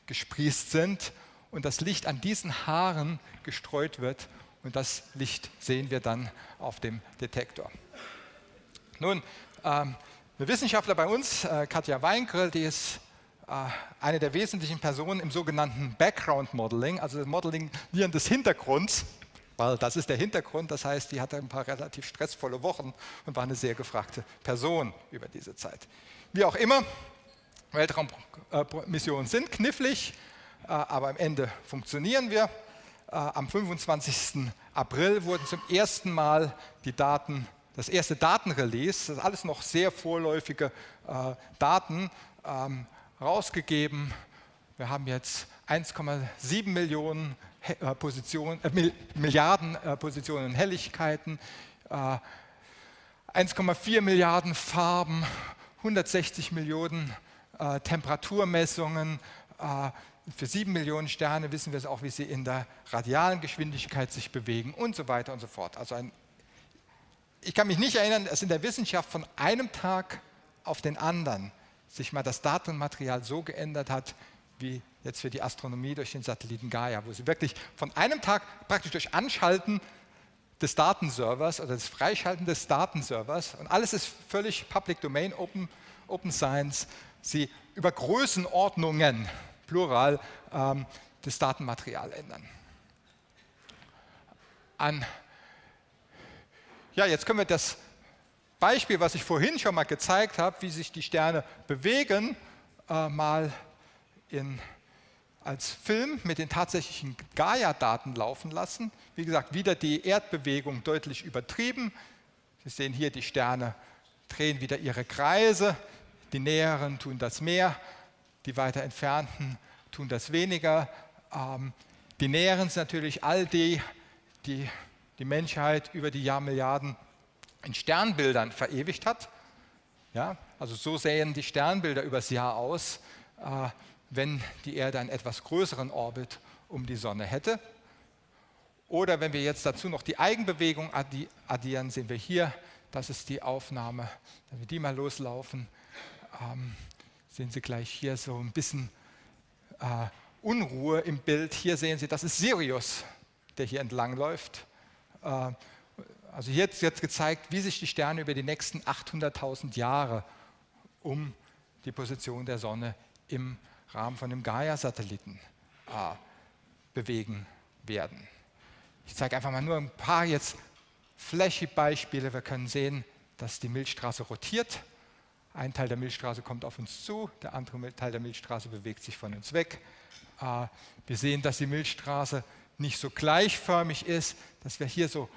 abgesprießt sind und das Licht an diesen Haaren gestreut wird und das Licht sehen wir dann auf dem Detektor. Nun, ähm, eine Wissenschaftler bei uns, äh, Katja Weingrill, die ist äh, eine der wesentlichen Personen im sogenannten Background Modeling, also das Modeling des Hintergrunds, weil das ist der Hintergrund, das heißt, die hatte ein paar relativ stressvolle Wochen und war eine sehr gefragte Person über diese Zeit. Wie auch immer, Weltraummissionen sind knifflig, äh, aber am Ende funktionieren wir. Am 25. April wurden zum ersten Mal die Daten, das erste Datenrelease, das ist alles noch sehr vorläufige äh, Daten, ähm, rausgegeben. Wir haben jetzt 1,7 Millionen Positionen, äh, Milliarden äh, Positionen Helligkeiten, äh, 1,4 Milliarden Farben, 160 Millionen äh, Temperaturmessungen, für sieben Millionen Sterne wissen wir es auch, wie sie in der radialen Geschwindigkeit sich bewegen und so weiter und so fort. Also ein, ich kann mich nicht erinnern, dass in der Wissenschaft von einem Tag auf den anderen sich mal das Datenmaterial so geändert hat, wie jetzt für die Astronomie durch den Satelliten Gaia, wo sie wirklich von einem Tag praktisch durch Anschalten des Datenservers oder das Freischalten des Datenservers und alles ist völlig Public Domain, Open, Open Science, sie über Größenordnungen Plural, ähm, das Datenmaterial ändern. An, ja, jetzt können wir das Beispiel, was ich vorhin schon mal gezeigt habe, wie sich die Sterne bewegen, äh, mal in, als Film mit den tatsächlichen Gaia-Daten laufen lassen. Wie gesagt, wieder die Erdbewegung deutlich übertrieben. Sie sehen hier, die Sterne drehen wieder ihre Kreise, die näheren tun das mehr die weiter entfernten tun das weniger. Ähm, die näheren sind natürlich all die, die die Menschheit über die Jahrmilliarden in Sternbildern verewigt hat. Ja, also so sehen die Sternbilder übers Jahr aus, äh, wenn die Erde einen etwas größeren Orbit um die Sonne hätte. Oder wenn wir jetzt dazu noch die Eigenbewegung addieren, sehen wir hier, das ist die Aufnahme, wenn wir die mal loslaufen. Ähm, sehen Sie gleich hier so ein bisschen äh, Unruhe im Bild. Hier sehen Sie, das ist Sirius, der hier entlangläuft. Äh, also hier wird jetzt gezeigt, wie sich die Sterne über die nächsten 800.000 Jahre um die Position der Sonne im Rahmen von dem Gaia-Satelliten äh, bewegen werden. Ich zeige einfach mal nur ein paar jetzt flashy Beispiele. Wir können sehen, dass die Milchstraße rotiert. Ein Teil der Milchstraße kommt auf uns zu, der andere Teil der Milchstraße bewegt sich von uns weg. Äh, wir sehen, dass die Milchstraße nicht so gleichförmig ist, dass wir hier so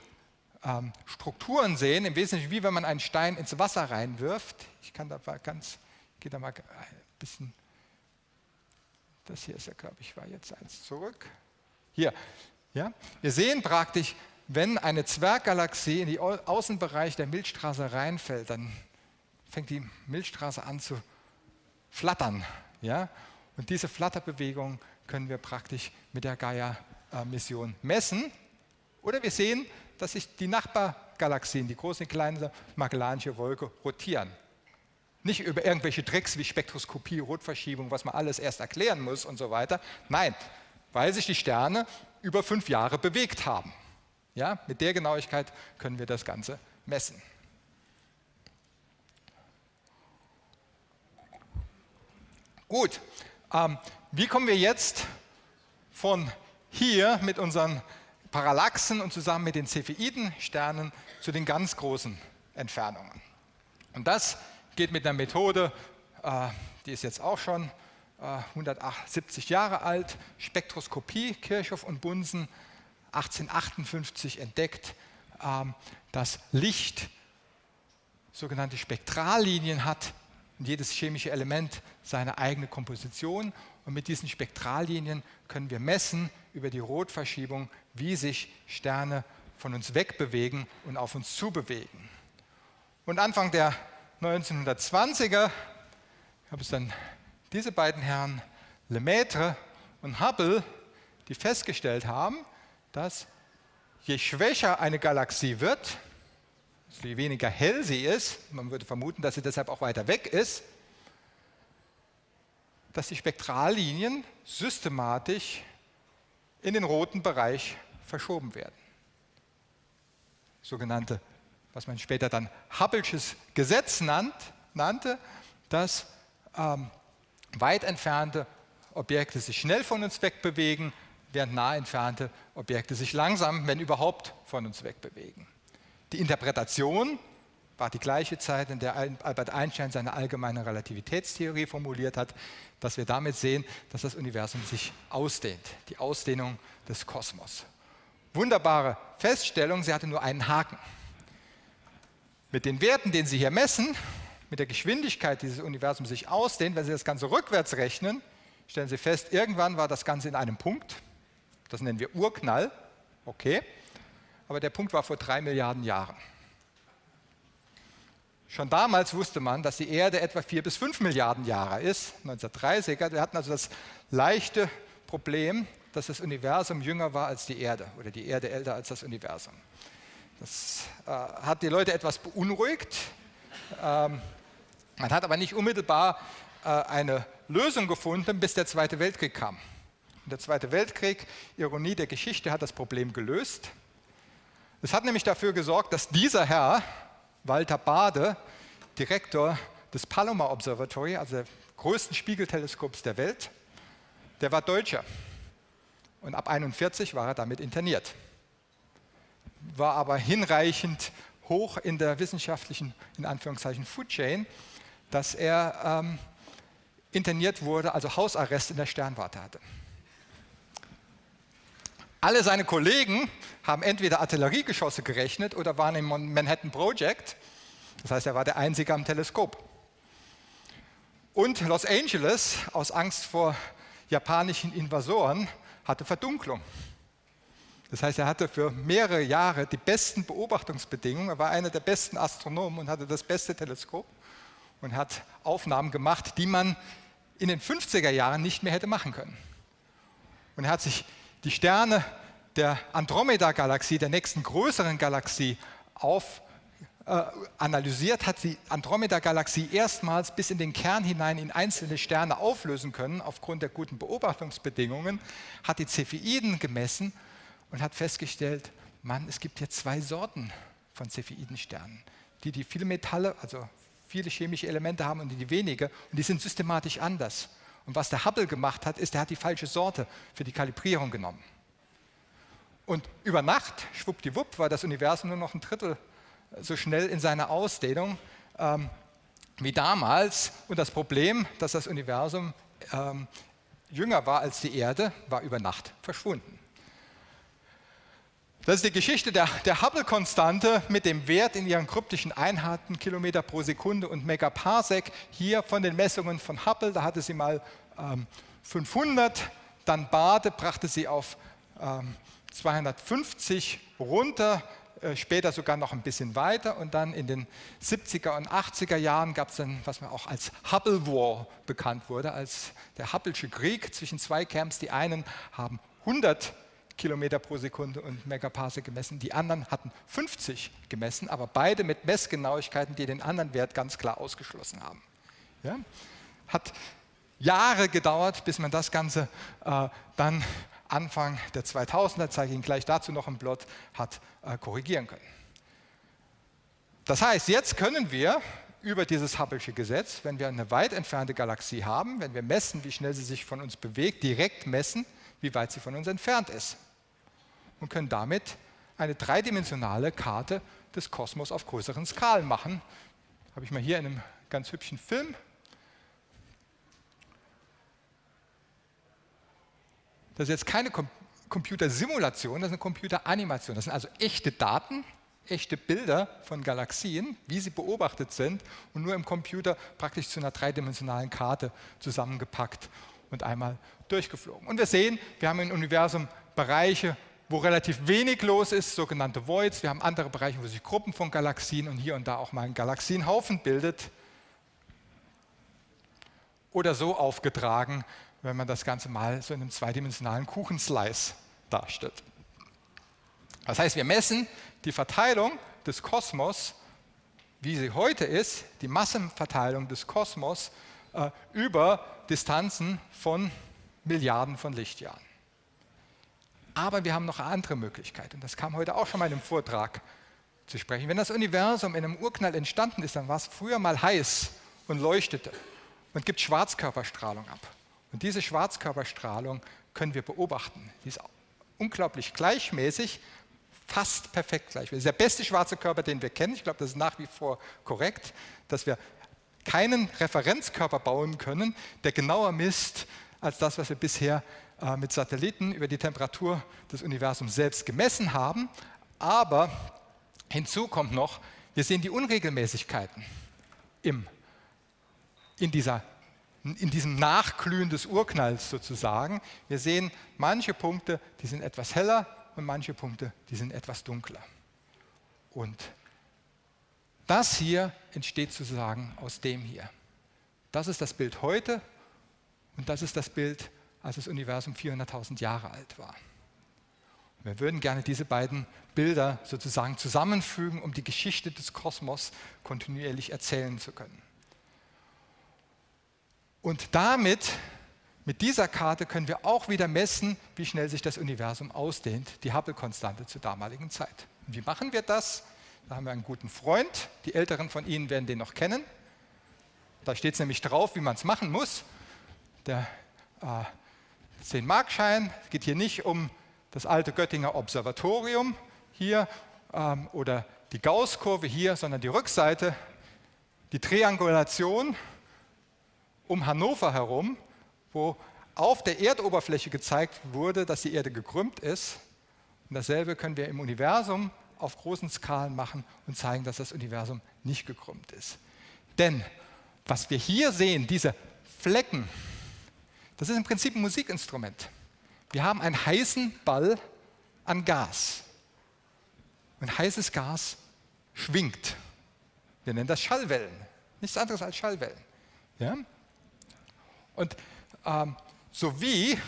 ähm, Strukturen sehen, im Wesentlichen wie wenn man einen Stein ins Wasser reinwirft. Ich kann da mal ganz, gehe da mal ein bisschen, das hier ist ja, glaube ich, war jetzt eins zurück. Hier, ja, wir sehen praktisch, wenn eine Zwerggalaxie in den Außenbereich der Milchstraße reinfällt, dann fängt die Milchstraße an zu flattern. Ja? Und diese Flatterbewegung können wir praktisch mit der Gaia-Mission messen. Oder wir sehen, dass sich die Nachbar Galaxien, die große und kleine Magellanische Wolke, rotieren. Nicht über irgendwelche Tricks wie Spektroskopie, Rotverschiebung, was man alles erst erklären muss und so weiter. Nein, weil sich die Sterne über fünf Jahre bewegt haben. Ja, mit der Genauigkeit können wir das Ganze messen. Gut, ähm, wie kommen wir jetzt von hier mit unseren Parallaxen und zusammen mit den Cepheiden-Sternen zu den ganz großen Entfernungen? Und das geht mit einer Methode, äh, die ist jetzt auch schon äh, 170 Jahre alt, Spektroskopie, Kirchhoff und Bunsen, 1858 entdeckt, äh, dass Licht sogenannte Spektrallinien hat, und jedes chemische Element seine eigene Komposition. Und mit diesen Spektrallinien können wir messen über die Rotverschiebung, wie sich Sterne von uns wegbewegen und auf uns zubewegen. Und Anfang der 1920er gab es dann diese beiden Herren, Lemaitre und Hubble, die festgestellt haben, dass je schwächer eine Galaxie wird, je weniger hell sie ist, man würde vermuten, dass sie deshalb auch weiter weg ist, dass die Spektrallinien systematisch in den roten Bereich verschoben werden. Sogenannte, was man später dann Hubble'sches Gesetz nannt, nannte, dass ähm, weit entfernte Objekte sich schnell von uns wegbewegen, während nah entfernte Objekte sich langsam, wenn überhaupt, von uns wegbewegen. Die Interpretation war die gleiche Zeit, in der Albert Einstein seine allgemeine Relativitätstheorie formuliert hat, dass wir damit sehen, dass das Universum sich ausdehnt, die Ausdehnung des Kosmos. Wunderbare Feststellung, sie hatte nur einen Haken. Mit den Werten, den Sie hier messen, mit der Geschwindigkeit, die dieses Universum sich ausdehnt, wenn Sie das Ganze rückwärts rechnen, stellen Sie fest, irgendwann war das Ganze in einem Punkt, das nennen wir Urknall, okay, aber der Punkt war vor drei Milliarden Jahren. Schon damals wusste man, dass die Erde etwa vier bis fünf Milliarden Jahre ist, 1930er. Wir hatten also das leichte Problem, dass das Universum jünger war als die Erde oder die Erde älter als das Universum. Das äh, hat die Leute etwas beunruhigt. Ähm, man hat aber nicht unmittelbar äh, eine Lösung gefunden, bis der Zweite Weltkrieg kam. Und der Zweite Weltkrieg, Ironie der Geschichte, hat das Problem gelöst. Es hat nämlich dafür gesorgt, dass dieser Herr, Walter Bade, Direktor des Palomar Observatory, also des größten Spiegelteleskops der Welt, der war Deutscher. Und ab 41 war er damit interniert. War aber hinreichend hoch in der wissenschaftlichen, in Anführungszeichen, Food Chain, dass er ähm, interniert wurde, also Hausarrest in der Sternwarte hatte. Alle seine Kollegen haben entweder Artilleriegeschosse gerechnet oder waren im Manhattan Project. Das heißt, er war der Einzige am Teleskop. Und Los Angeles, aus Angst vor japanischen Invasoren, hatte Verdunklung. Das heißt, er hatte für mehrere Jahre die besten Beobachtungsbedingungen. Er war einer der besten Astronomen und hatte das beste Teleskop und hat Aufnahmen gemacht, die man in den 50er Jahren nicht mehr hätte machen können. Und er hat sich die Sterne der Andromeda-Galaxie, der nächsten größeren Galaxie, auf, äh, analysiert, hat die Andromeda-Galaxie erstmals bis in den Kern hinein in einzelne Sterne auflösen können, aufgrund der guten Beobachtungsbedingungen, hat die Cepheiden gemessen und hat festgestellt, Mann, es gibt hier zwei Sorten von Cepheidensternen, die, die viele Metalle, also viele chemische Elemente haben und die, die wenige, und die sind systematisch anders. Und was der Hubble gemacht hat, ist, er hat die falsche Sorte für die Kalibrierung genommen. Und über Nacht, schwuppdiwupp, war das Universum nur noch ein Drittel so schnell in seiner Ausdehnung ähm, wie damals. Und das Problem, dass das Universum ähm, jünger war als die Erde, war über Nacht verschwunden. Das ist die Geschichte der, der Hubble-Konstante mit dem Wert in ihren kryptischen Einheiten, Kilometer pro Sekunde und Megaparsec. Hier von den Messungen von Hubble, da hatte sie mal ähm, 500, dann Bade brachte sie auf ähm, 250 runter, äh, später sogar noch ein bisschen weiter und dann in den 70er und 80er Jahren gab es dann, was man auch als Hubble War bekannt wurde, als der Hubble'sche Krieg zwischen zwei Camps. Die einen haben 100 Kilometer pro Sekunde und Megaparsec gemessen. Die anderen hatten 50 gemessen, aber beide mit Messgenauigkeiten, die den anderen Wert ganz klar ausgeschlossen haben. Ja? Hat Jahre gedauert, bis man das Ganze äh, dann Anfang der 2000er, zeige ich Ihnen gleich dazu noch im Plot, hat äh, korrigieren können. Das heißt, jetzt können wir über dieses Hubble'sche Gesetz, wenn wir eine weit entfernte Galaxie haben, wenn wir messen, wie schnell sie sich von uns bewegt, direkt messen, wie weit sie von uns entfernt ist. Und können damit eine dreidimensionale Karte des Kosmos auf größeren Skalen machen. Habe ich mal hier in einem ganz hübschen Film. Das ist jetzt keine Computersimulation, das ist eine Computeranimation. Das sind also echte Daten, echte Bilder von Galaxien, wie sie beobachtet sind und nur im Computer praktisch zu einer dreidimensionalen Karte zusammengepackt und einmal durchgeflogen. Und wir sehen, wir haben im Universum Bereiche, wo relativ wenig los ist, sogenannte Voids. Wir haben andere Bereiche, wo sich Gruppen von Galaxien und hier und da auch mal ein Galaxienhaufen bildet. Oder so aufgetragen, wenn man das Ganze mal so in einem zweidimensionalen Kuchenslice darstellt. Das heißt, wir messen die Verteilung des Kosmos, wie sie heute ist, die Massenverteilung des Kosmos äh, über Distanzen von Milliarden von Lichtjahren. Aber wir haben noch eine andere Möglichkeit, und das kam heute auch schon mal in einem Vortrag zu sprechen. Wenn das Universum in einem Urknall entstanden ist, dann war es früher mal heiß und leuchtete und gibt Schwarzkörperstrahlung ab. Und diese Schwarzkörperstrahlung können wir beobachten. Die ist unglaublich gleichmäßig fast perfekt gleich. Das ist der beste schwarze Körper, den wir kennen. Ich glaube, das ist nach wie vor korrekt, dass wir keinen Referenzkörper bauen können, der genauer misst als das, was wir bisher äh, mit Satelliten über die Temperatur des Universums selbst gemessen haben. Aber hinzu kommt noch, wir sehen die Unregelmäßigkeiten im, in, dieser, in diesem Nachglühen des Urknalls sozusagen. Wir sehen manche Punkte, die sind etwas heller, und manche Punkte, die sind etwas dunkler. Und das hier entsteht sozusagen aus dem hier. Das ist das Bild heute und das ist das Bild, als das Universum 400.000 Jahre alt war. Wir würden gerne diese beiden Bilder sozusagen zusammenfügen, um die Geschichte des Kosmos kontinuierlich erzählen zu können. Und damit mit dieser Karte können wir auch wieder messen, wie schnell sich das Universum ausdehnt, die Hubble-Konstante zur damaligen Zeit. Und wie machen wir das? Da haben wir einen guten Freund, die Älteren von Ihnen werden den noch kennen. Da steht es nämlich drauf, wie man es machen muss. Der äh, 10-Markschein geht hier nicht um das alte Göttinger Observatorium hier ähm, oder die Gaußkurve hier, sondern die Rückseite, die Triangulation um Hannover herum wo auf der Erdoberfläche gezeigt wurde, dass die Erde gekrümmt ist. Und dasselbe können wir im Universum auf großen Skalen machen und zeigen, dass das Universum nicht gekrümmt ist. Denn was wir hier sehen, diese Flecken, das ist im Prinzip ein Musikinstrument. Wir haben einen heißen Ball an Gas. Und heißes Gas schwingt. Wir nennen das Schallwellen. Nichts anderes als Schallwellen. Ja? Und ähm, sowie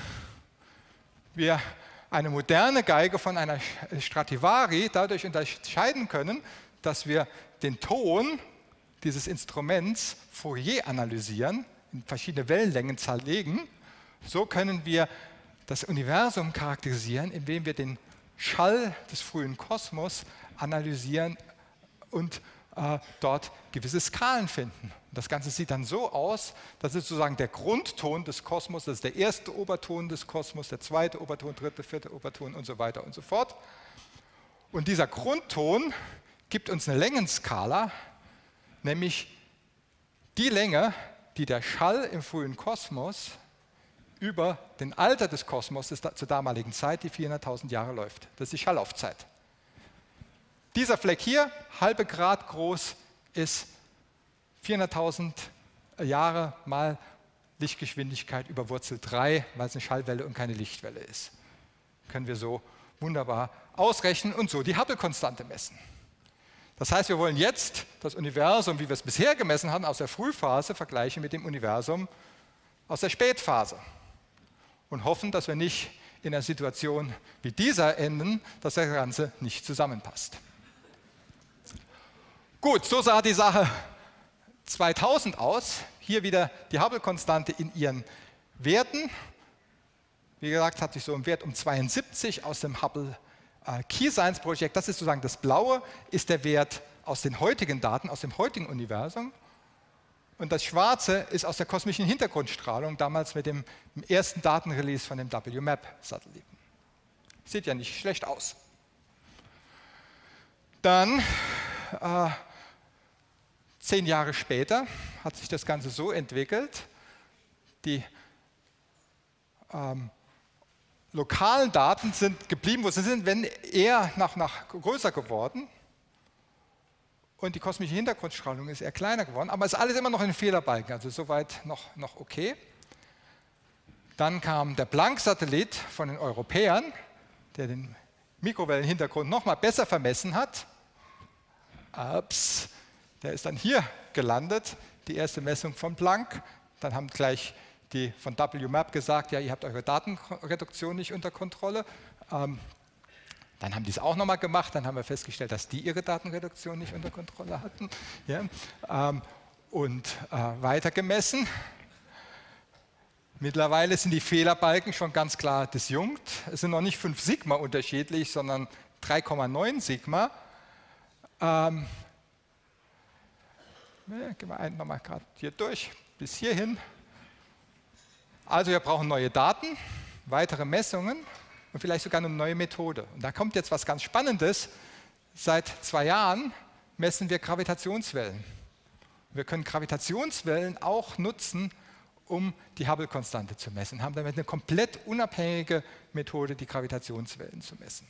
wir eine moderne Geige von einer Stradivari dadurch unterscheiden können, dass wir den Ton dieses Instruments Fourier analysieren, in verschiedene Wellenlängen zerlegen, so können wir das Universum charakterisieren, indem wir den Schall des frühen Kosmos analysieren und äh, dort gewisse Skalen finden. Das Ganze sieht dann so aus, das ist sozusagen der Grundton des Kosmos, das ist der erste Oberton des Kosmos, der zweite Oberton, dritte, vierte Oberton und so weiter und so fort. Und dieser Grundton gibt uns eine Längenskala, nämlich die Länge, die der Schall im frühen Kosmos über den Alter des Kosmos zur damaligen Zeit, die 400.000 Jahre läuft. Das ist die Schallaufzeit. Dieser Fleck hier, halbe Grad groß, ist 400.000 Jahre mal Lichtgeschwindigkeit über Wurzel 3, weil es eine Schallwelle und keine Lichtwelle ist. Können wir so wunderbar ausrechnen und so die Hubble-Konstante messen. Das heißt, wir wollen jetzt das Universum, wie wir es bisher gemessen haben, aus der Frühphase vergleichen mit dem Universum aus der Spätphase und hoffen, dass wir nicht in einer Situation wie dieser enden, dass das Ganze nicht zusammenpasst. Gut, so sah die Sache 2000 aus. Hier wieder die Hubble-Konstante in ihren Werten. Wie gesagt, hat sich so im Wert um 72 aus dem Hubble äh, Key Science Projekt, das ist sozusagen das Blaue, ist der Wert aus den heutigen Daten, aus dem heutigen Universum. Und das Schwarze ist aus der kosmischen Hintergrundstrahlung, damals mit dem ersten Datenrelease von dem WMAP-Satelliten. Sieht ja nicht schlecht aus. Dann, äh, zehn Jahre später, hat sich das Ganze so entwickelt, die ähm, lokalen Daten sind geblieben, wo sie sind, wenn eher nach, nach größer geworden. Und die kosmische Hintergrundstrahlung ist eher kleiner geworden, aber es ist alles immer noch in Fehlerbalken, also soweit noch, noch okay. Dann kam der Planck-Satellit von den Europäern, der den Mikrowellenhintergrund noch mal besser vermessen hat. Ups, der ist dann hier gelandet, die erste Messung von Planck. Dann haben gleich die von WMAP gesagt, ja, ihr habt eure Datenreduktion nicht unter Kontrolle. Ähm, dann haben die es auch nochmal gemacht, dann haben wir festgestellt, dass die ihre Datenreduktion nicht unter Kontrolle hatten. Ja, ähm, und äh, weiter gemessen. Mittlerweile sind die Fehlerbalken schon ganz klar disjunkt. Es sind noch nicht 5 Sigma unterschiedlich, sondern 3,9 Sigma. Ähm, ne, gehen wir nochmal gerade hier durch, bis hierhin. Also wir brauchen neue Daten, weitere Messungen und vielleicht sogar eine neue Methode. Und da kommt jetzt was ganz Spannendes. Seit zwei Jahren messen wir Gravitationswellen. Wir können Gravitationswellen auch nutzen, um die Hubble-Konstante zu messen, haben damit eine komplett unabhängige Methode, die Gravitationswellen zu messen.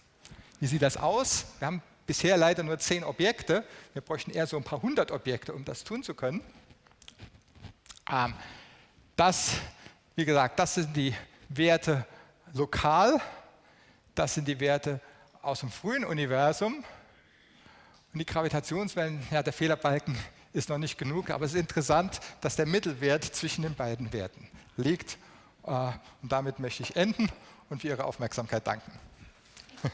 Wie sieht das aus? Wir haben bisher leider nur zehn Objekte. Wir bräuchten eher so ein paar hundert Objekte, um das tun zu können. Ähm, das wie gesagt, das sind die Werte lokal, das sind die Werte aus dem frühen Universum. Und die Gravitationswellen, ja, der Fehlerbalken ist noch nicht genug, aber es ist interessant, dass der Mittelwert zwischen den beiden Werten liegt. Äh, und damit möchte ich enden und für Ihre Aufmerksamkeit danken.